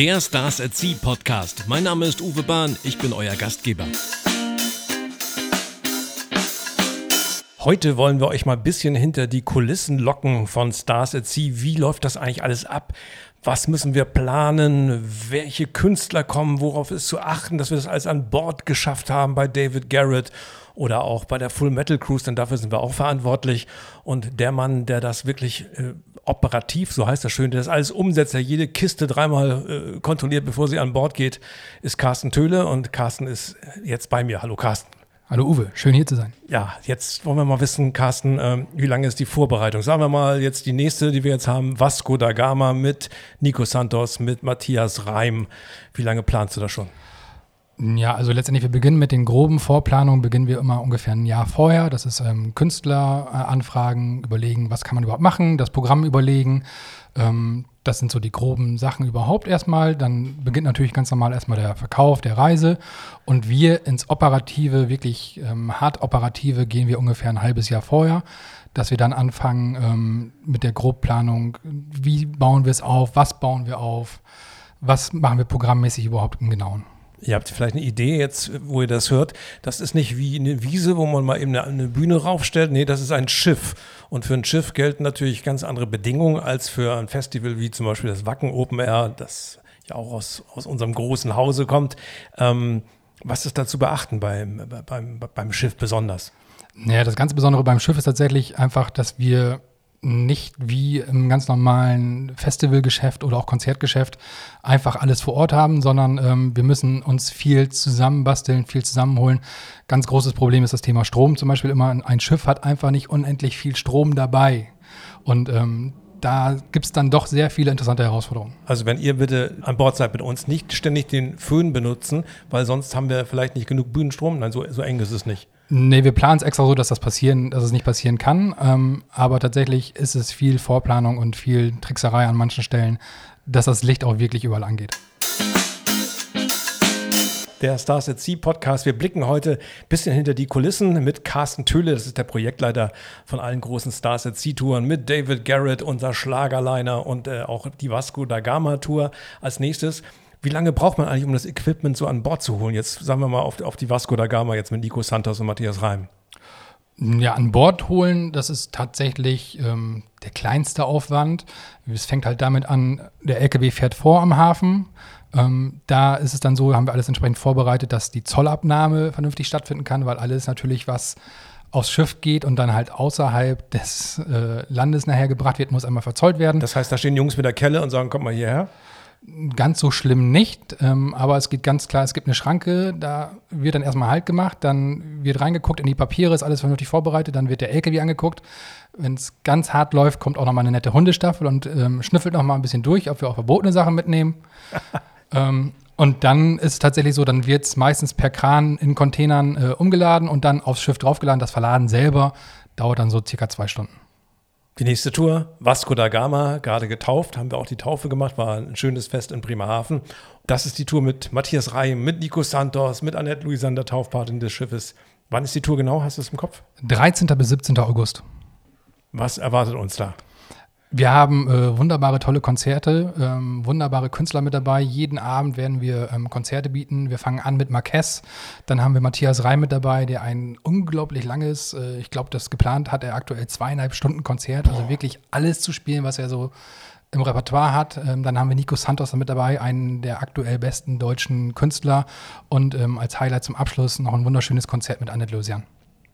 Der Stars at Sea Podcast. Mein Name ist Uwe Bahn, ich bin euer Gastgeber. Heute wollen wir euch mal ein bisschen hinter die Kulissen locken von Stars at Sea. Wie läuft das eigentlich alles ab? Was müssen wir planen? Welche Künstler kommen? Worauf ist zu achten, dass wir das alles an Bord geschafft haben bei David Garrett oder auch bei der Full Metal Cruise? Denn dafür sind wir auch verantwortlich. Und der Mann, der das wirklich äh, operativ, so heißt das schön, der das alles umsetzt, der jede Kiste dreimal äh, kontrolliert, bevor sie an Bord geht, ist Carsten Töhle. Und Carsten ist jetzt bei mir. Hallo Carsten. Hallo Uwe, schön hier zu sein. Ja, jetzt wollen wir mal wissen, Carsten, ähm, wie lange ist die Vorbereitung? Sagen wir mal jetzt die nächste, die wir jetzt haben, Vasco da Gama mit Nico Santos, mit Matthias Reim. Wie lange planst du das schon? Ja, also letztendlich, wir beginnen mit den groben Vorplanungen, beginnen wir immer ungefähr ein Jahr vorher. Das ist ähm, Künstler äh, überlegen, was kann man überhaupt machen, das Programm überlegen. Ähm, das sind so die groben Sachen überhaupt erstmal. Dann beginnt natürlich ganz normal erstmal der Verkauf der Reise. Und wir ins Operative, wirklich ähm, hart Operative, gehen wir ungefähr ein halbes Jahr vorher, dass wir dann anfangen ähm, mit der Grobplanung. Wie bauen wir es auf? Was bauen wir auf? Was machen wir programmmäßig überhaupt im Genauen? Ihr habt vielleicht eine Idee jetzt, wo ihr das hört. Das ist nicht wie eine Wiese, wo man mal eben eine, eine, Bühne raufstellt. Nee, das ist ein Schiff. Und für ein Schiff gelten natürlich ganz andere Bedingungen als für ein Festival wie zum Beispiel das Wacken Open Air, das ja auch aus, aus unserem großen Hause kommt. Ähm, was ist da zu beachten beim, beim, beim Schiff besonders? Naja, das ganz Besondere beim Schiff ist tatsächlich einfach, dass wir nicht wie im ganz normalen Festivalgeschäft oder auch Konzertgeschäft einfach alles vor Ort haben, sondern ähm, wir müssen uns viel zusammenbasteln, viel zusammenholen. Ganz großes Problem ist das Thema Strom. Zum Beispiel immer ein Schiff hat einfach nicht unendlich viel Strom dabei. Und ähm, da gibt es dann doch sehr viele interessante Herausforderungen. Also wenn ihr bitte an Bord seid mit uns, nicht ständig den Föhn benutzen, weil sonst haben wir vielleicht nicht genug Bühnenstrom. Nein, so, so eng ist es nicht. Nee, wir planen es extra so, dass das passieren, dass es nicht passieren kann. Ähm, aber tatsächlich ist es viel Vorplanung und viel Trickserei an manchen Stellen, dass das Licht auch wirklich überall angeht der Stars at Sea Podcast. Wir blicken heute ein bisschen hinter die Kulissen mit Carsten Töhle, das ist der Projektleiter von allen großen Stars at Sea Touren, mit David Garrett, unser Schlagerliner und äh, auch die Vasco da Gama Tour als nächstes. Wie lange braucht man eigentlich, um das Equipment so an Bord zu holen? Jetzt sagen wir mal auf, auf die Vasco da Gama, jetzt mit Nico Santos und Matthias Reim. Ja, an Bord holen, das ist tatsächlich ähm, der kleinste Aufwand. Es fängt halt damit an, der LKW fährt vor am Hafen. Ähm, da ist es dann so, haben wir alles entsprechend vorbereitet, dass die Zollabnahme vernünftig stattfinden kann, weil alles natürlich, was aufs Schiff geht und dann halt außerhalb des äh, Landes nachher gebracht wird, muss einmal verzollt werden. Das heißt, da stehen Jungs mit der Kelle und sagen, kommt mal hierher? Ganz so schlimm nicht, ähm, aber es geht ganz klar, es gibt eine Schranke, da wird dann erstmal Halt gemacht, dann wird reingeguckt in die Papiere, ist alles vernünftig vorbereitet, dann wird der LKW angeguckt. Wenn es ganz hart läuft, kommt auch nochmal eine nette Hundestaffel und ähm, schnüffelt nochmal ein bisschen durch, ob wir auch verbotene Sachen mitnehmen. ähm, und dann ist es tatsächlich so, dann wird es meistens per Kran in Containern äh, umgeladen und dann aufs Schiff draufgeladen. Das Verladen selber dauert dann so circa zwei Stunden. Die nächste Tour, Vasco da Gama, gerade getauft, haben wir auch die Taufe gemacht, war ein schönes Fest in Bremerhaven. Das ist die Tour mit Matthias Reim, mit Nico Santos, mit Annette Luisander, Taufpatin des Schiffes. Wann ist die Tour genau? Hast du es im Kopf? 13. bis 17. August. Was erwartet uns da? Wir haben äh, wunderbare, tolle Konzerte, ähm, wunderbare Künstler mit dabei. Jeden Abend werden wir ähm, Konzerte bieten. Wir fangen an mit Marquez. Dann haben wir Matthias Reim mit dabei, der ein unglaublich langes, äh, ich glaube, das geplant hat er aktuell zweieinhalb Stunden Konzert. Also wirklich alles zu spielen, was er so im Repertoire hat. Ähm, dann haben wir Nico Santos mit dabei, einen der aktuell besten deutschen Künstler. Und ähm, als Highlight zum Abschluss noch ein wunderschönes Konzert mit Annette Lusian.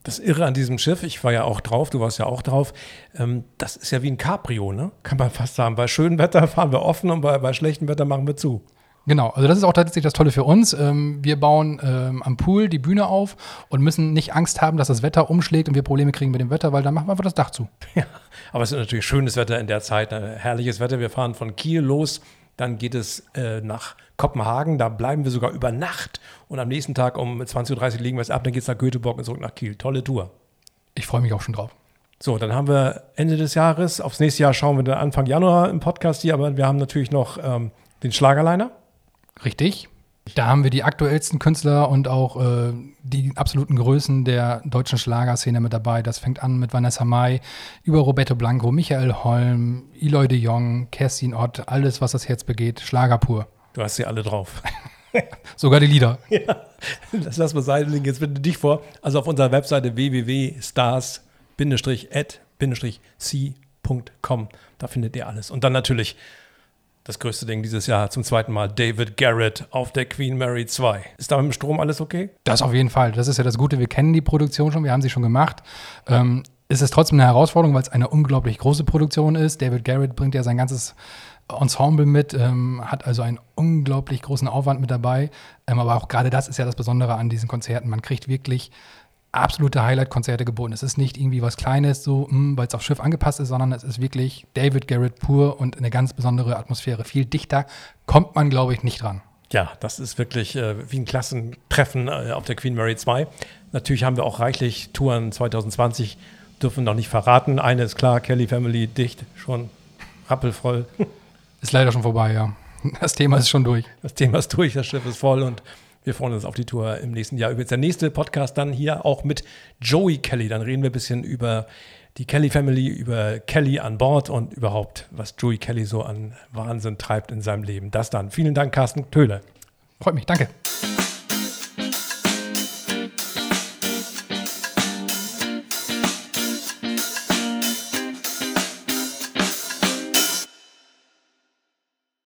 Das Irre an diesem Schiff, ich war ja auch drauf, du warst ja auch drauf, ähm, das ist ja wie ein Cabrio, ne? Kann man fast sagen. Bei schönem Wetter fahren wir offen und bei, bei schlechtem Wetter machen wir zu. Genau, also das ist auch tatsächlich das Tolle für uns. Ähm, wir bauen ähm, am Pool die Bühne auf und müssen nicht Angst haben, dass das Wetter umschlägt und wir Probleme kriegen mit dem Wetter, weil dann machen wir einfach das Dach zu. Ja, aber es ist natürlich schönes Wetter in der Zeit, äh, herrliches Wetter. Wir fahren von Kiel los dann geht es äh, nach Kopenhagen, da bleiben wir sogar über Nacht und am nächsten Tag um 20.30 Uhr legen wir es ab, dann geht es nach Göteborg und zurück nach Kiel. Tolle Tour. Ich freue mich auch schon drauf. So, dann haben wir Ende des Jahres, aufs nächste Jahr schauen wir dann Anfang Januar im Podcast hier, aber wir haben natürlich noch ähm, den Schlagerliner. Richtig. Da haben wir die aktuellsten Künstler und auch äh, die absoluten Größen der deutschen Schlagerszene mit dabei. Das fängt an mit Vanessa Mai, über Roberto Blanco, Michael Holm, Eloy de Jong, Kerstin Ott, alles, was das Herz begeht, Schlager pur. Du hast sie alle drauf. Sogar die Lieder. Ja, das lassen wir sein. Link jetzt bitte dich vor. Also auf unserer Webseite www.stars-c.com. Da findet ihr alles. Und dann natürlich das größte Ding dieses Jahr zum zweiten Mal, David Garrett auf der Queen Mary 2. Ist da mit dem Strom alles okay? Das auf jeden Fall. Das ist ja das Gute. Wir kennen die Produktion schon, wir haben sie schon gemacht. Ähm, ist es trotzdem eine Herausforderung, weil es eine unglaublich große Produktion ist. David Garrett bringt ja sein ganzes Ensemble mit, ähm, hat also einen unglaublich großen Aufwand mit dabei. Ähm, aber auch gerade das ist ja das Besondere an diesen Konzerten. Man kriegt wirklich absolute Highlight-Konzerte geboten. Es ist nicht irgendwie was Kleines, so, hm, weil es aufs Schiff angepasst ist, sondern es ist wirklich David Garrett pur und eine ganz besondere Atmosphäre. Viel dichter kommt man, glaube ich, nicht ran. Ja, das ist wirklich äh, wie ein Klassentreffen äh, auf der Queen Mary 2. Natürlich haben wir auch reichlich Touren 2020, dürfen noch nicht verraten. Eine ist klar, Kelly Family dicht, schon rappelvoll. Ist leider schon vorbei, ja. Das Thema ist schon durch. Das Thema ist durch, das Schiff ist voll und wir freuen uns auf die Tour im nächsten Jahr. Übrigens der nächste Podcast dann hier auch mit Joey Kelly. Dann reden wir ein bisschen über die Kelly Family, über Kelly an Bord und überhaupt, was Joey Kelly so an Wahnsinn treibt in seinem Leben. Das dann. Vielen Dank, Carsten Töhle. Freut mich, danke.